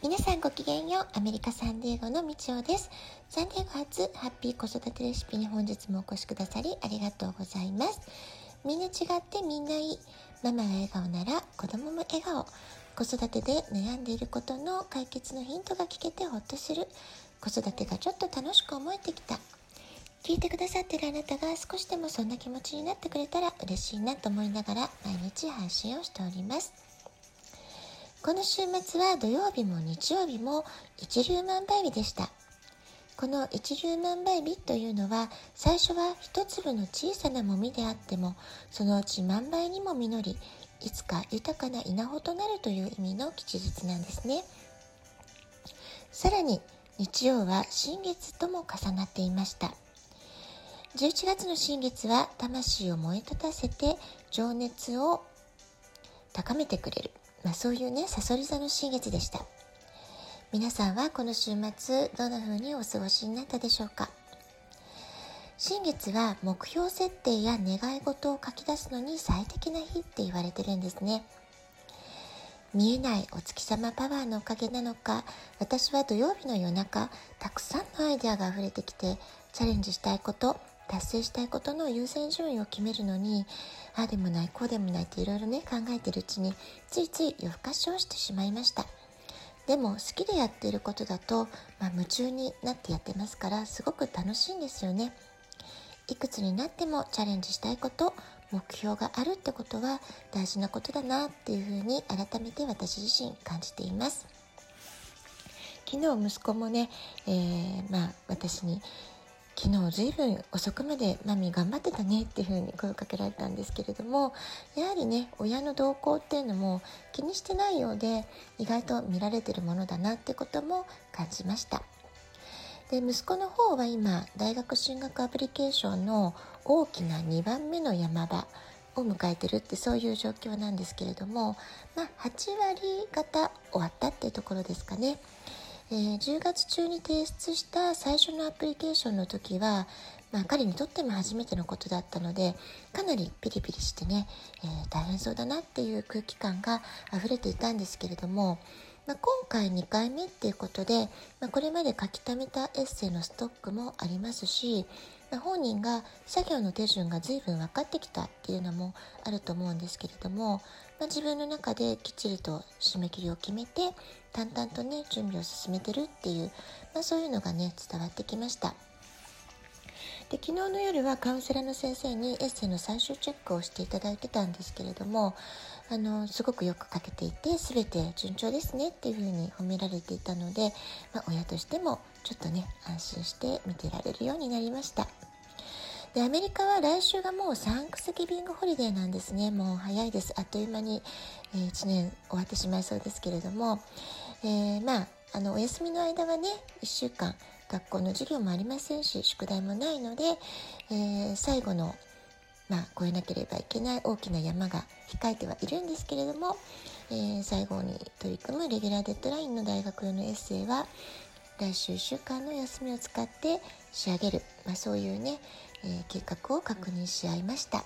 皆さんごきげんよう。アメリカサンディエゴのみちおです。サンディエゴ初ハッピー子育てレシピに本日もお越しくださりありがとうございます。みんな違ってみんないい。ママが笑顔なら子供も笑顔。子育てで悩んでいることの解決のヒントが聞けてほっとする。子育てがちょっと楽しく思えてきた。聞いてくださってるあなたが少しでもそんな気持ちになってくれたら嬉しいなと思いながら毎日配信をしております。この週末は土曜日も日曜日も一粒万倍日でした。この一粒万倍日というのは最初は一粒の小さなもみであってもそのうち万倍にも実りいつか豊かな稲穂となるという意味の吉日なんですね。さらに日曜は新月とも重なっていました。11月の新月は魂を燃え立たせて情熱を高めてくれる。まあ、そういうねさそり座の新月でした。皆さんはこの週末どんな風にお過ごしになったでしょうか？新月は目標設定や願い事を書き出すのに最適な日って言われてるんですね。見えないお月様パワーのおかげなのか私は土曜日の夜中たくさんのアイデアが溢れてきてチャレンジしたいこと達成したいことの優先順位を決めるのにああでもないこうでもないっていろいろね考えてるうちについつい夜更かしをしてしまいました。でも好きでやっていることだと、まあ、夢中になってやってますからすごく楽しいんですよね。いくつになってもチャレンジしたいこと目標があるってことは大事なことだなっていうふうに改めて私自身感じています。昨日息子もね、えー、まあ私に昨日ずいぶん遅くまでマミ頑張ってたねっていう風に声をかけられたんですけれどもやはりね親の動向っていうのも気にしてないようで意外と見られてるものだなってことも感じましたで息子の方は今大学進学アプリケーションの大きな2番目の山場を迎えてるってそういう状況なんですけれどもまあ8割方終わったっていうところですかね。えー、10月中に提出した最初のアプリケーションの時は、まあ、彼にとっても初めてのことだったのでかなりピリピリしてね、えー、大変そうだなっていう空気感が溢れていたんですけれども、まあ、今回2回目っていうことで、まあ、これまで書き溜めたエッセイのストックもありますし、ま、本人が作業の手順が随分分かってきたっていうのもあると思うんですけれども、まあ、自分の中できっちりと締め切りを決めて淡々とね準備を進めてるっていう、まあ、そういうのがね伝わってきましたで昨日の夜はカウンセラーの先生にエッセイの最終チェックをしていただいてたんですけれどもあのすごくよく書けていて全て順調ですねっていうふうに褒められていたので、まあ、親としてもちょっとね安心して見てられるようになりました。でアメリカは来週がもうサンクスギビングホリデーなんですね。もう早いです。あっという間に、え、1年終わってしまいそうですけれども、えー、まああのお休みの間はね1週間学校の授業もありませんし宿題もないので、えー、最後の、まあ、越えなければいけない大きな山が控えてはいるんですけれども、えー、最後に取り組むレギュラーデッドラインの大学用のエッセイは来週1週間の休みを使って仕上げる、まあ、そういうね、えー、計画を確認し合いました。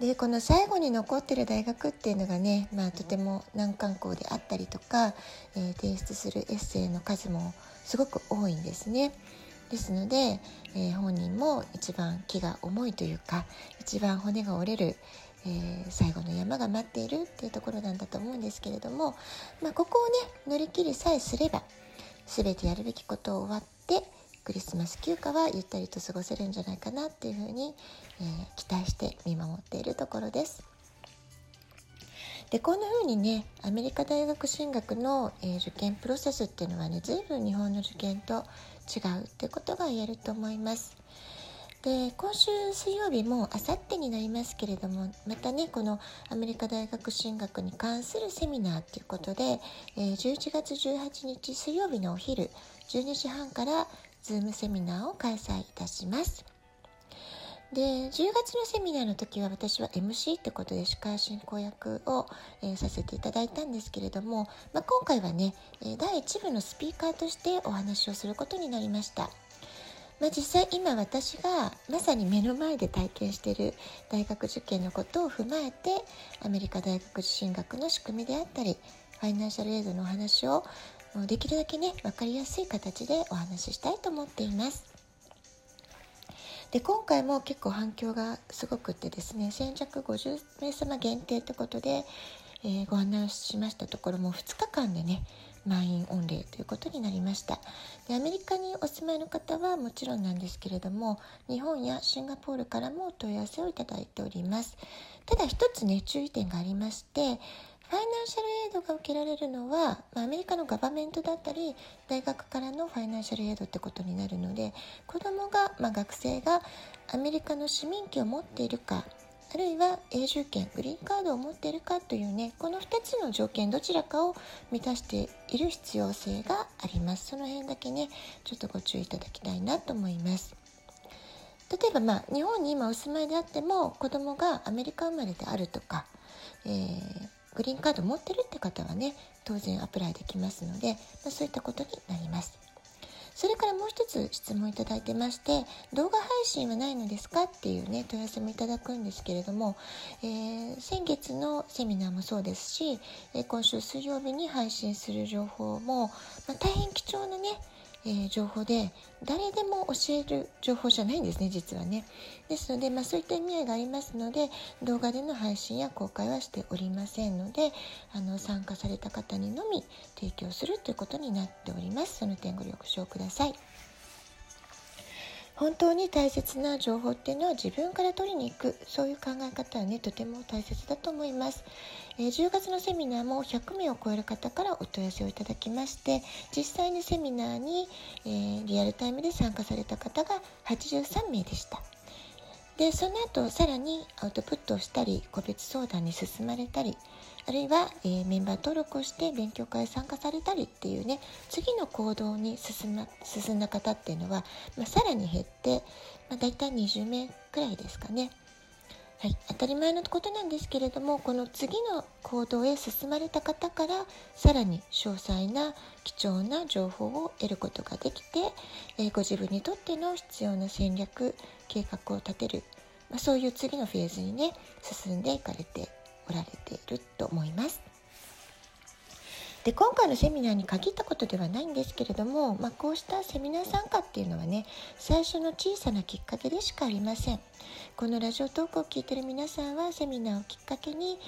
でこの最後に残ってる大学っていうのがね、まあ、とても難関校であったりとか、えー、提出するエッセイの数もすごく多いんですね。ですので、えー、本人も一番気が重いというか一番骨が折れる、えー、最後の山が待っているっていうところなんだと思うんですけれども、まあ、ここをね乗り切りさえすれば全てやるべきことを終わってクリスマス休暇はゆったりと過ごせるんじゃないかなっていうふうに、えー、期待して見守っているところです。でこんな風にねアメリカ大学進学の、えー、受験プロセスっていうのはね随分日本の受験と違うってことが言えると思います。で今週水曜日もあさってになりますけれどもまたねこのアメリカ大学進学に関するセミナーということで、えー、11月18日水曜日のお昼12時半から Zoom セミナーを開催いたします。で10月のセミナーの時は私は MC ってことで司会進行役を、えー、させていただいたんですけれども、まあ、今回はね、え、第1部のスピーカーとしてお話をすることになりました。まあ、実際今私がまさに目の前で体験している大学受験のことを踏まえてアメリカ大学進学の仕組みであったりファイナンシャルエイドのお話をできるだけね分かりやすい形でお話ししたいと思っています。で今回も結構反響がすごくってですね先着50名様限定ってことで、えー、ご案内しましたところも2日間でね満員御礼ということになりました。でアメリカにお住まいの方はもちろんなんですけれども日本やシンガポールからも問い合わせをいただいております。ただ一つね注意点がありましてファイナンシャルエイドが受けられるのは、まあ、アメリカのガバメントだったり大学からのファイナンシャルエイドってことになるので子どもが、まあ、学生がアメリカの市民権を持っているかあるいは永住権グリーンカードを持っているかというねこの2つの条件どちらかを満たしている必要性があります。その辺だけねちょっとご注意いただきたいなと思います。例えばまあ日本に今お住まいであっても子供がアメリカ生まれであるとか、えー、グリーンカード持ってるって方はね当然アプライできますので、まあ、そういったことになります。それからもう一つ質問いただいてまして動画配信はないのですかっていうね問い合わせもいただくんですけれども、えー、先月のセミナーもそうですし、え、今週水曜日に配信する情報も、まあ、大変貴重なねえー、情報で誰でも教える情報じゃないんですね実はね。ですので、まあ、そういった意味合いがありますので動画での配信や公開はしておりませんのであの参加された方にのみ提供するということになっております。その点ご了承ください。本当に大切な情報っていうのは自分から取りに行くそういう考え方はねとても大切だと思います、えー、10月のセミナーも100名を超える方からお問い合わせをいただきまして実際にセミナーに、えー、リアルタイムで参加された方が83名でした。でその後さらにアウトプットをしたり個別相談に進まれたりあるいは、えー、メンバー登録をして勉強会参加されたりっていうね次の行動に進,、ま、進んだ方っていうのは、まあ、さらに減って、まあ、大体20名くらいですかね。はい、当たり前のことなんですけれどもこの次の行動へ進まれた方からさらに詳細な貴重な情報を得ることができて、えー、ご自分にとっての必要な戦略計画を立てる、まあ、そういう次のフェーズにね進んでいかれておられていると思います。で今回のセミナーに限ったことではないんですけれども、まあ、こうしたセミナー参加っていうのはね最初の小さなきっかけでしかありません。このラジオトークを聞いてる皆さんはセミナーをきっかけに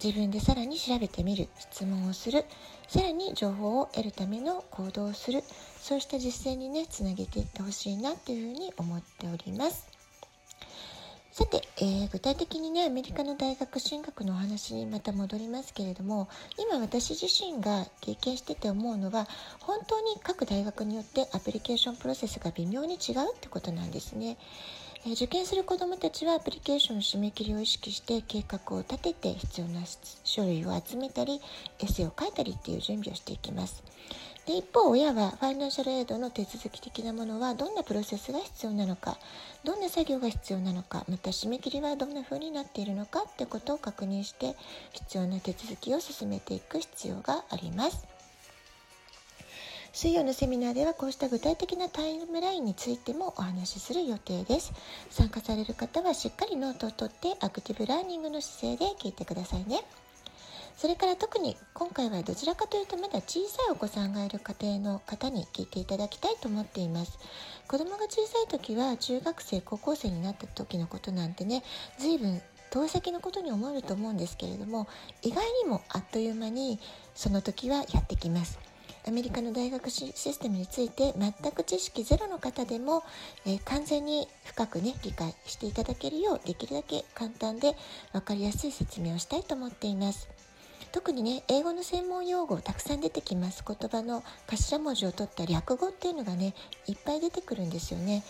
自分でさらに調べてみる質問をする。さらに情報を得るための行動をする。そうした実践にねつなげていってほしいなというふうに思っております。さて、えー、具体的にねアメリカの大学進学のお話にまた戻りますけれども今私自身が経験してて思うのは本当に各大学によってアプリケーションプロセスが微妙に違うってことなんですね。え、受験する子どもたちはアプリケーションの締め切りを意識して計画を立てて必要な書類を集めたりエッセイを書いたりっていう準備をしていきます。で一方親はファイナンシャルエイドの手続き的なものはどんなプロセスが必要なのかどんな作業が必要なのかまた締め切りはどんな風になっているのかってことを確認して必要な手続きを進めていく必要があります。水曜のセミナーではこうした具体的なタイムラインについてもお話しする予定です。参加される方はしっかりノートを取ってアクティブラーニングの姿勢で聞いてくださいね。それから特に今回はどちらかというとまだ小さいお子さんがいる家庭の方に聞いていただきたいと思っています子供が小さい時は中学生高校生になった時のことなんてね随分遠先のことに思えると思うんですけれども意外にもあっという間にその時はやってきますアメリカの大学システムについて全く知識ゼロの方でも、えー、完全に深くね理解していただけるようできるだけ簡単で分かりやすい説明をしたいと思っています。特にね英語の専門用語たくさん出てきます言葉の頭文字を取った略語っていうのがねいっぱい出てくるんですよね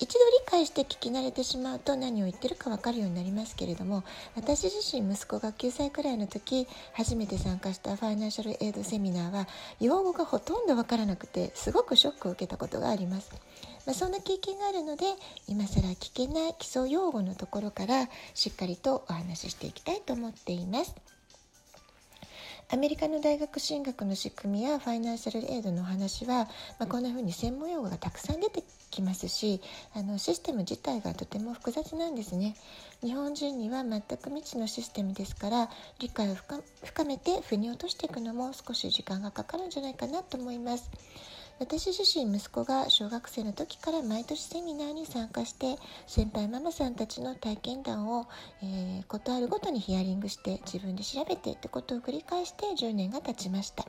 一度理解して聞き慣れてしまうと何を言ってるか分かるようになりますけれども私自身息子が9歳くらいの時初めて参加したファイナンシャルエイドセミナーは用語がほとんど分からなくてすごくショックを受けたことがあります。まあ、そんな経験があるので今更聞けない基礎用語のところからしっかりとお話ししていきたいと思っています。アメリカの大学進学の仕組みやファイナンシャルエイドのお話は、まあ、こんな風に専門用語がたくさん出てきますしあのシステム自体がとても複雑なんですね。日本人には全く未知のシステムですから理解を深めて腑に落としていくのも少し時間がかかるんじゃないかなと思います。私自身息子が小学生の時から毎年セミナーに参加して先輩ママさんたちの体験談を、えー、ことあるごとにヒアリングして自分で調べてってことを繰り返して10年が経ちました。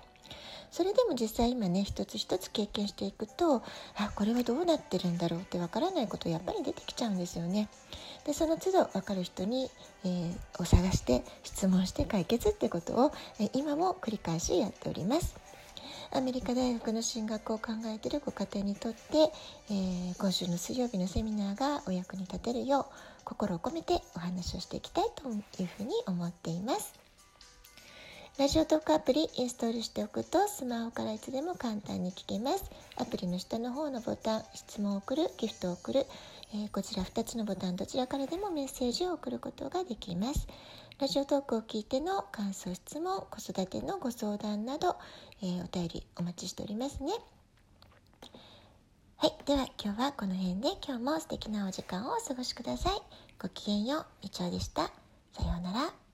それでも実際今ね一つ一つ経験していくとあこれはどうなってるんだろうってわからないことやっぱり出てきちゃうんですよね。でその都度分かる人に、えー、を探して質問して解決ってことを、え、今も繰り返しやっております。アメリカ大学の進学を考えているご家庭にとって、えー、今週の水曜日のセミナーがお役に立てるよう心を込めてお話をしていきたいというふうに思っています。ラジオトークアプリインストールしておくとスマホからいつでも簡単に聞けます。アプリの下の方のボタン、質問を送る、ギフトを送る、えー、こちら2つのボタンどちらからでもメッセージを送ることができます。ラジオトークを聞いての感想、質問、子育てのご相談など、えー、お便りお待ちしておりますね。はい。では今日はこの辺で今日も素敵なお時間をお過ごしください。ごきげんよう。みちおでした。さようなら。